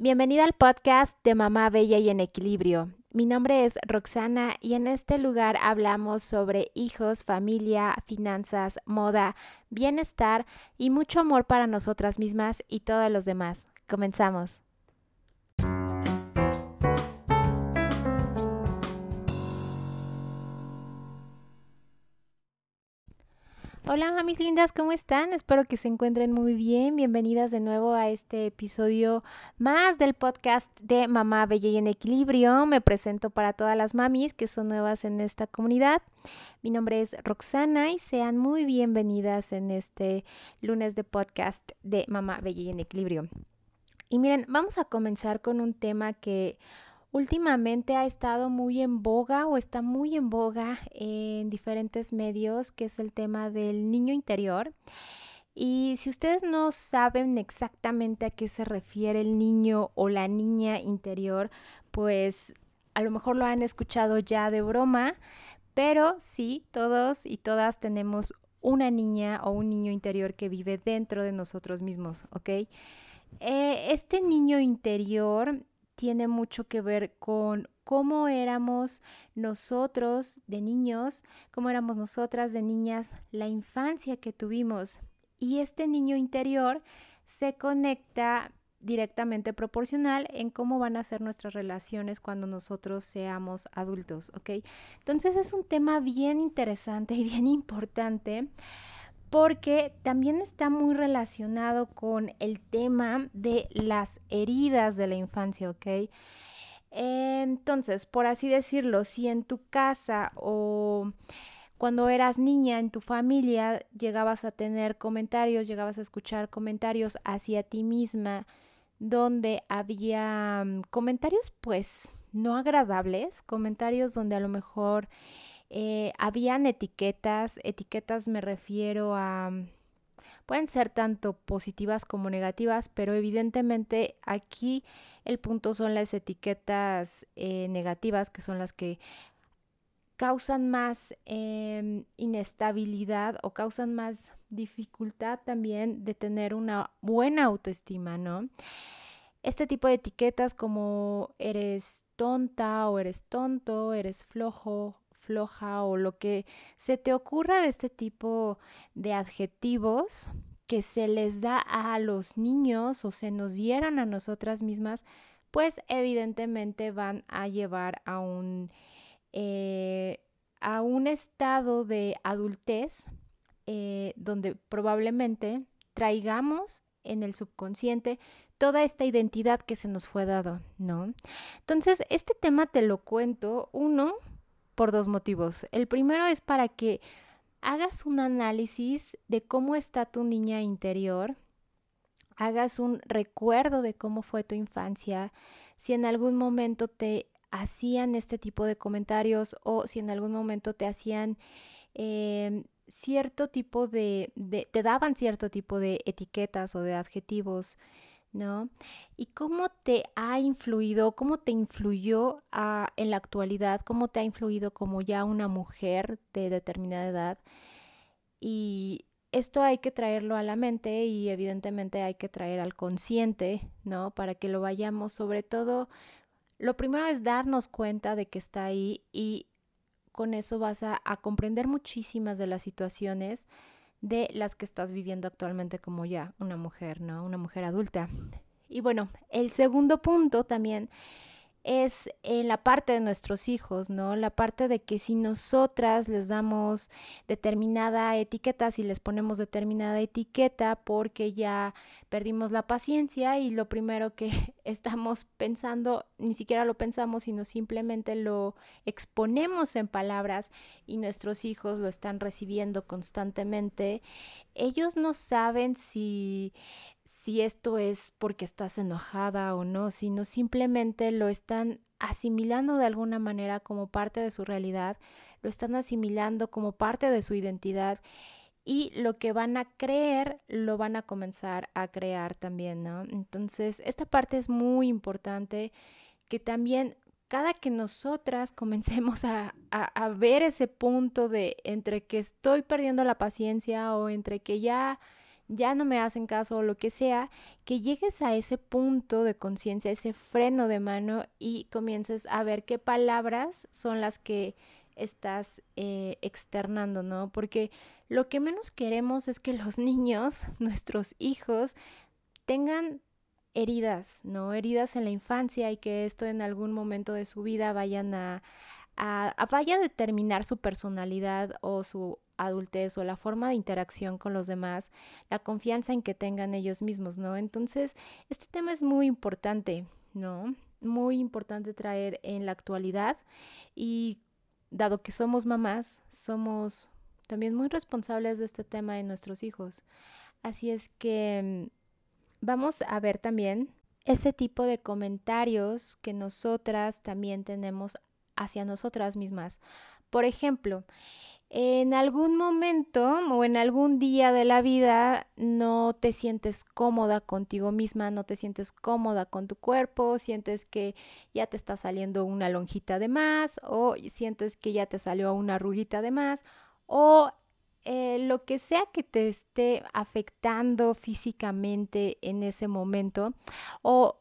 Bienvenida al podcast de Mamá Bella y en Equilibrio. Mi nombre es Roxana y en este lugar hablamos sobre hijos, familia, finanzas, moda, bienestar y mucho amor para nosotras mismas y todos los demás. Comenzamos. Hola mamis lindas, ¿cómo están? Espero que se encuentren muy bien. Bienvenidas de nuevo a este episodio más del podcast de Mamá Bella y en Equilibrio. Me presento para todas las mamis que son nuevas en esta comunidad. Mi nombre es Roxana y sean muy bienvenidas en este lunes de podcast de Mamá Bella y en Equilibrio. Y miren, vamos a comenzar con un tema que últimamente ha estado muy en boga o está muy en boga en diferentes medios, que es el tema del niño interior. Y si ustedes no saben exactamente a qué se refiere el niño o la niña interior, pues a lo mejor lo han escuchado ya de broma, pero sí, todos y todas tenemos una niña o un niño interior que vive dentro de nosotros mismos, ¿ok? Eh, este niño interior tiene mucho que ver con cómo éramos nosotros de niños, cómo éramos nosotras de niñas, la infancia que tuvimos. Y este niño interior se conecta directamente proporcional en cómo van a ser nuestras relaciones cuando nosotros seamos adultos, ¿ok? Entonces es un tema bien interesante y bien importante porque también está muy relacionado con el tema de las heridas de la infancia, ¿ok? Entonces, por así decirlo, si en tu casa o cuando eras niña en tu familia llegabas a tener comentarios, llegabas a escuchar comentarios hacia ti misma, donde había mm, comentarios pues no agradables, comentarios donde a lo mejor eh, habían etiquetas, etiquetas me refiero a, pueden ser tanto positivas como negativas, pero evidentemente aquí el punto son las etiquetas eh, negativas, que son las que causan más em, inestabilidad o causan más dificultad también de tener una buena autoestima, ¿no? Este tipo de etiquetas como eres tonta o eres tonto, eres flojo floja o lo que se te ocurra de este tipo de adjetivos que se les da a los niños o se nos dieron a nosotras mismas, pues evidentemente van a llevar a un, eh, a un estado de adultez eh, donde probablemente traigamos en el subconsciente toda esta identidad que se nos fue dado, ¿no? Entonces, este tema te lo cuento, uno, por dos motivos. El primero es para que hagas un análisis de cómo está tu niña interior, hagas un recuerdo de cómo fue tu infancia, si en algún momento te hacían este tipo de comentarios o si en algún momento te hacían em, cierto tipo de, te daban cierto tipo de etiquetas o de adjetivos ¿no? ¿Y cómo te ha influido, cómo te influyó ah, en la actualidad, cómo te ha influido como ya una mujer de determinada edad? Y esto hay que traerlo a la mente y evidentemente hay que traer al consciente, ¿no? Para que lo vayamos, sobre todo, lo primero es darnos cuenta de que está ahí y con eso vas a comprender muchísimas de las situaciones de las que estás viviendo actualmente como ya una mujer, ¿no? Una mujer adulta. Y bueno, el segundo punto también es en la parte de nuestros hijos, ¿no? La parte de que si nosotras les damos determinada etiqueta, si les ponemos determinada etiqueta porque ya perdimos la paciencia y lo primero que estamos pensando, ni siquiera lo pensamos, sino simplemente lo exponemos en palabras y nuestros hijos lo están recibiendo constantemente, ellos no saben si si esto es porque estás enojada o no, sino simplemente lo están asimilando de alguna manera como parte de su realidad, lo están asimilando como parte de su identidad y lo que van a creer lo van a comenzar a crear también, ¿no? Entonces, esta parte es muy importante que también cada que nosotras comencemos a, a, ver ese punto de entre que estoy perdiendo la paciencia o entre que ya ya no me hacen caso o lo que sea, que llegues a ese punto de conciencia, ese freno de mano y comiences a ver qué palabras son las que estás eh, externando, ¿no? Porque lo que menos queremos es que los niños, nuestros hijos, tengan heridas, ¿no? Heridas en la infancia y que esto en algún momento de su vida vayan a, a, vaya a determinar su personalidad o su adultez o la forma de interacción con los demás, la confianza en que tengan ellos mismos, ¿no? Entonces, este tema es muy importante, ¿no? Muy importante traer en la actualidad y dado que somos mamás, somos también muy responsables de este tema de nuestros hijos. Así es que mm, vamos a ver también ese tipo de comentarios que nosotras también tenemos hacia nosotras mismas. Por ejemplo, en algún momento o en algún día de la vida no te sientes cómoda contigo misma, no te sientes cómoda con tu cuerpo, sientes que ya te está saliendo una lonjita de más o sientes que ya te salió una arruguita de más o eh, lo que sea que te esté afectando físicamente en ese momento o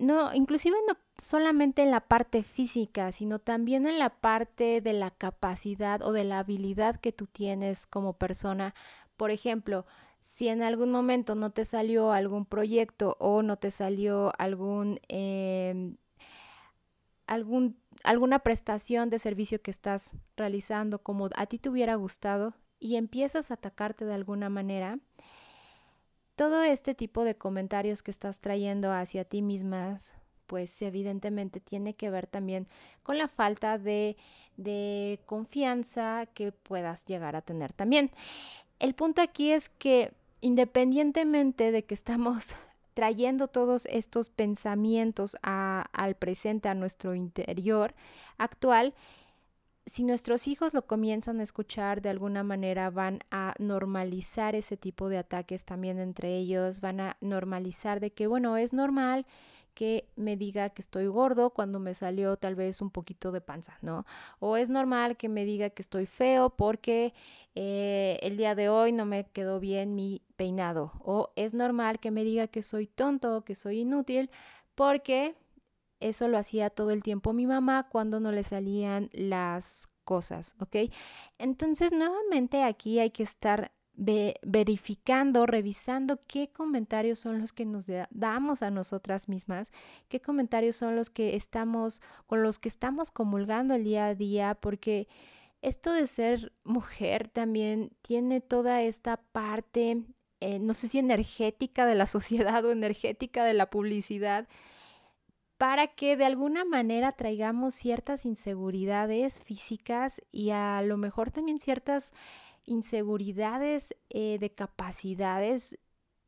no, inclusive no solamente en la parte física, sino también en la parte de la capacidad o de la habilidad que tú tienes como persona. Por ejemplo, si en algún momento no te salió algún proyecto o no te salió algún, em, algún alguna prestación de servicio que estás realizando como a ti te hubiera gustado y empiezas a atacarte de alguna manera, todo este tipo de comentarios que estás trayendo hacia ti mismas, pues evidentemente tiene que ver también con la falta de, de confianza que puedas llegar a tener también. El punto aquí es que independientemente de que estamos trayendo todos estos pensamientos al presente, a nuestro interior actual, si nuestros hijos lo comienzan a escuchar de alguna manera van a normalizar ese tipo de ataques también entre ellos, van a normalizar de que, bueno, es normal que me diga que estoy gordo cuando me salió tal vez un poquito de panza, ¿no? O es normal que me diga que estoy feo porque eh, el día de hoy no me quedó bien mi peinado. O es normal que me diga que soy tonto, que soy inútil porque eso lo hacía todo el tiempo mi mamá cuando no le salían las cosas, ¿ok? Entonces, nuevamente aquí hay que estar verificando, revisando qué comentarios son los que nos damos a nosotras mismas, qué comentarios son los que estamos, con los que estamos comulgando el día a día, porque esto de ser mujer también tiene toda esta parte, eh, no sé si energética de la sociedad o energética de la publicidad, para que de alguna manera traigamos ciertas inseguridades físicas y a lo mejor también ciertas inseguridades eh, de capacidades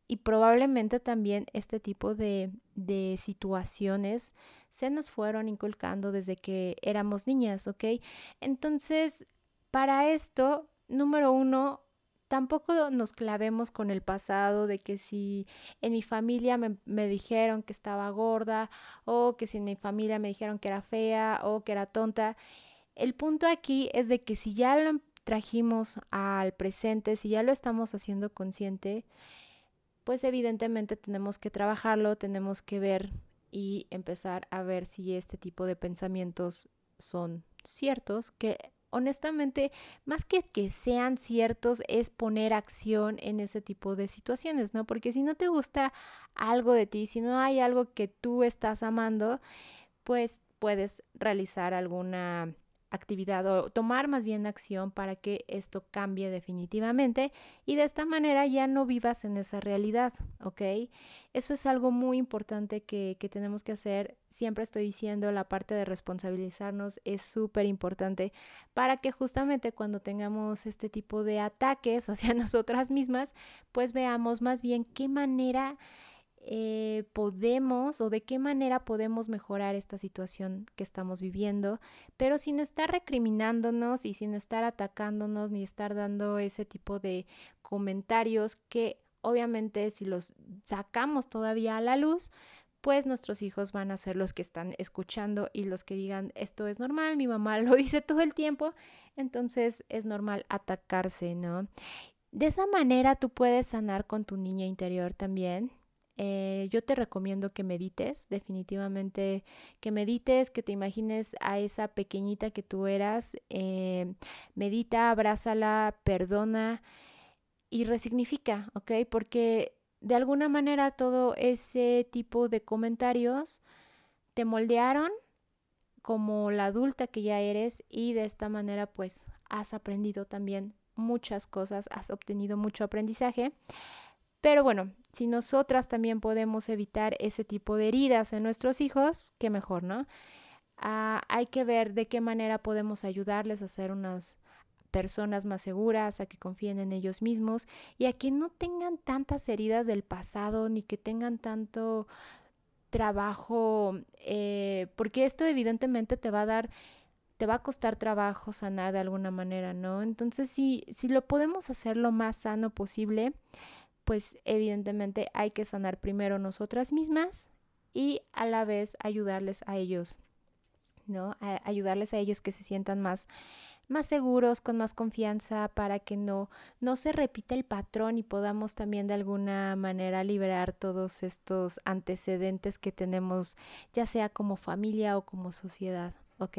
y probablemente también este tipo de, de, situaciones se nos fueron inculcando desde que éramos niñas, ¿ok? Entonces, para esto, número uno, tampoco nos clavemos con el pasado de que si en mi familia me, me, dijeron que estaba gorda o que si en mi familia me dijeron que era fea o que era tonta. El punto aquí es de que si ya lo trajimos al presente, si ya lo estamos haciendo consciente, pues evidentemente tenemos que trabajarlo, tenemos que ver y empezar a ver si este tipo de pensamientos son ciertos, que honestamente, más que que sean ciertos, es poner acción en ese tipo de situaciones, ¿no? Porque si no te gusta algo de ti, si no hay algo que tú estás amando, pues puedes realizar alguna actividad o tomar más bien acción para que esto cambie definitivamente y de esta manera ya no vivas en esa realidad, ¿ok? Eso es algo muy importante que, que tenemos que hacer. Siempre estoy diciendo la parte de responsabilizarnos es súper importante para que justamente cuando tengamos este tipo de ataques hacia nosotras mismas, pues veamos más bien qué manera eh, podemos o de qué manera podemos mejorar esta situación que estamos viviendo, pero sin estar recriminándonos y sin estar atacándonos ni estar dando ese tipo de comentarios que obviamente si los sacamos todavía a la luz, pues nuestros hijos van a ser los que están escuchando y los que digan esto es normal, mi mamá lo dice todo el tiempo, entonces es normal atacarse, ¿no? De esa manera tú puedes sanar con tu niña interior también. Eh, yo te recomiendo que medites, definitivamente que medites, que te imagines a esa pequeñita que tú eras. Eh, medita, abrázala, perdona y resignifica, ¿ok? Porque de alguna manera todo ese tipo de comentarios te moldearon como la adulta que ya eres y de esta manera pues has aprendido también muchas cosas, has obtenido mucho aprendizaje. Pero bueno, si nosotras también podemos evitar ese tipo de heridas en nuestros hijos, qué mejor, ¿no? Ah, hay que ver de qué manera podemos ayudarles a ser unas personas más seguras, a que confíen en ellos mismos y a que no tengan tantas heridas del pasado ni que tengan tanto trabajo, eh, porque esto evidentemente te va a dar te va a costar trabajo sanar de alguna manera, ¿no? Entonces, si, si lo podemos hacer lo más sano posible, pues evidentemente hay que sanar primero nosotras mismas y a la vez ayudarles a ellos, ¿no? ayudarles a ellos que se sientan más más seguros, con más confianza, para que no, no se repita el patrón y podamos también de alguna manera liberar todos estos antecedentes que tenemos, ya sea como familia o como sociedad, ¿ok?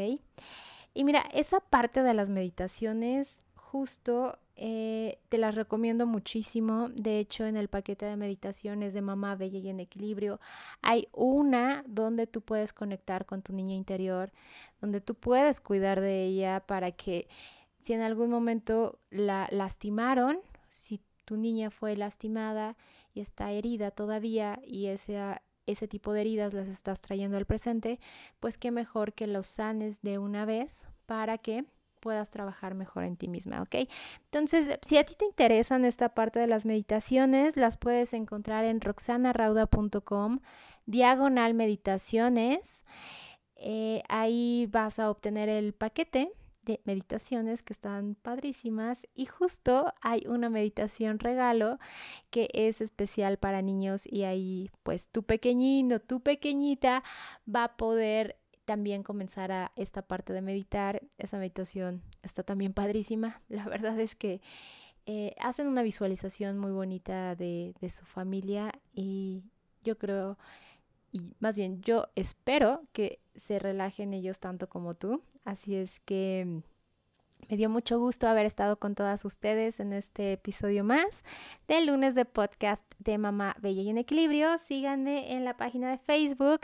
Y mira, esa parte de las meditaciones justo eh, te las recomiendo muchísimo. De hecho, en el paquete de meditaciones de Mamá Bella y en Equilibrio hay una donde tú puedes conectar con tu niña interior, donde tú puedes cuidar de ella para que si en algún momento la lastimaron, si tu niña fue lastimada y está herida todavía y ese, ese tipo de heridas las estás trayendo al presente, pues qué mejor que los sanes de una vez para que puedas trabajar mejor en ti misma, ¿ok? Entonces, si a ti te interesan esta parte de las meditaciones, las puedes encontrar en roxanarauda.com, diagonal meditaciones. Eh, ahí vas a obtener el paquete de meditaciones que están padrísimas y justo hay una meditación regalo que es especial para niños y ahí pues tu pequeñino, tu pequeñita va a poder también comenzar a esta parte de meditar. Esa meditación está también padrísima. La verdad es que eh, hacen una visualización muy bonita de, de su familia y yo creo, y más bien yo espero que se relajen ellos tanto como tú. Así es que me dio mucho gusto haber estado con todas ustedes en este episodio más del lunes de podcast de Mamá Bella y en Equilibrio. Síganme en la página de Facebook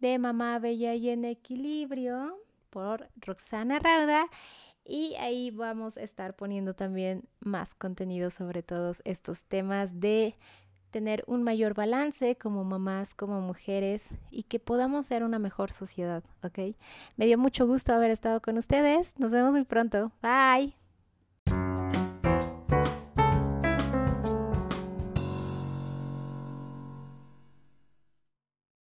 de Mamá Bella y en Equilibrio por Roxana Rauda. Y ahí vamos a estar poniendo también más contenido sobre todos estos temas de tener un mayor balance como mamás, como mujeres y que podamos ser una mejor sociedad, ¿ok? Me dio mucho gusto haber estado con ustedes. Nos vemos muy pronto. Bye.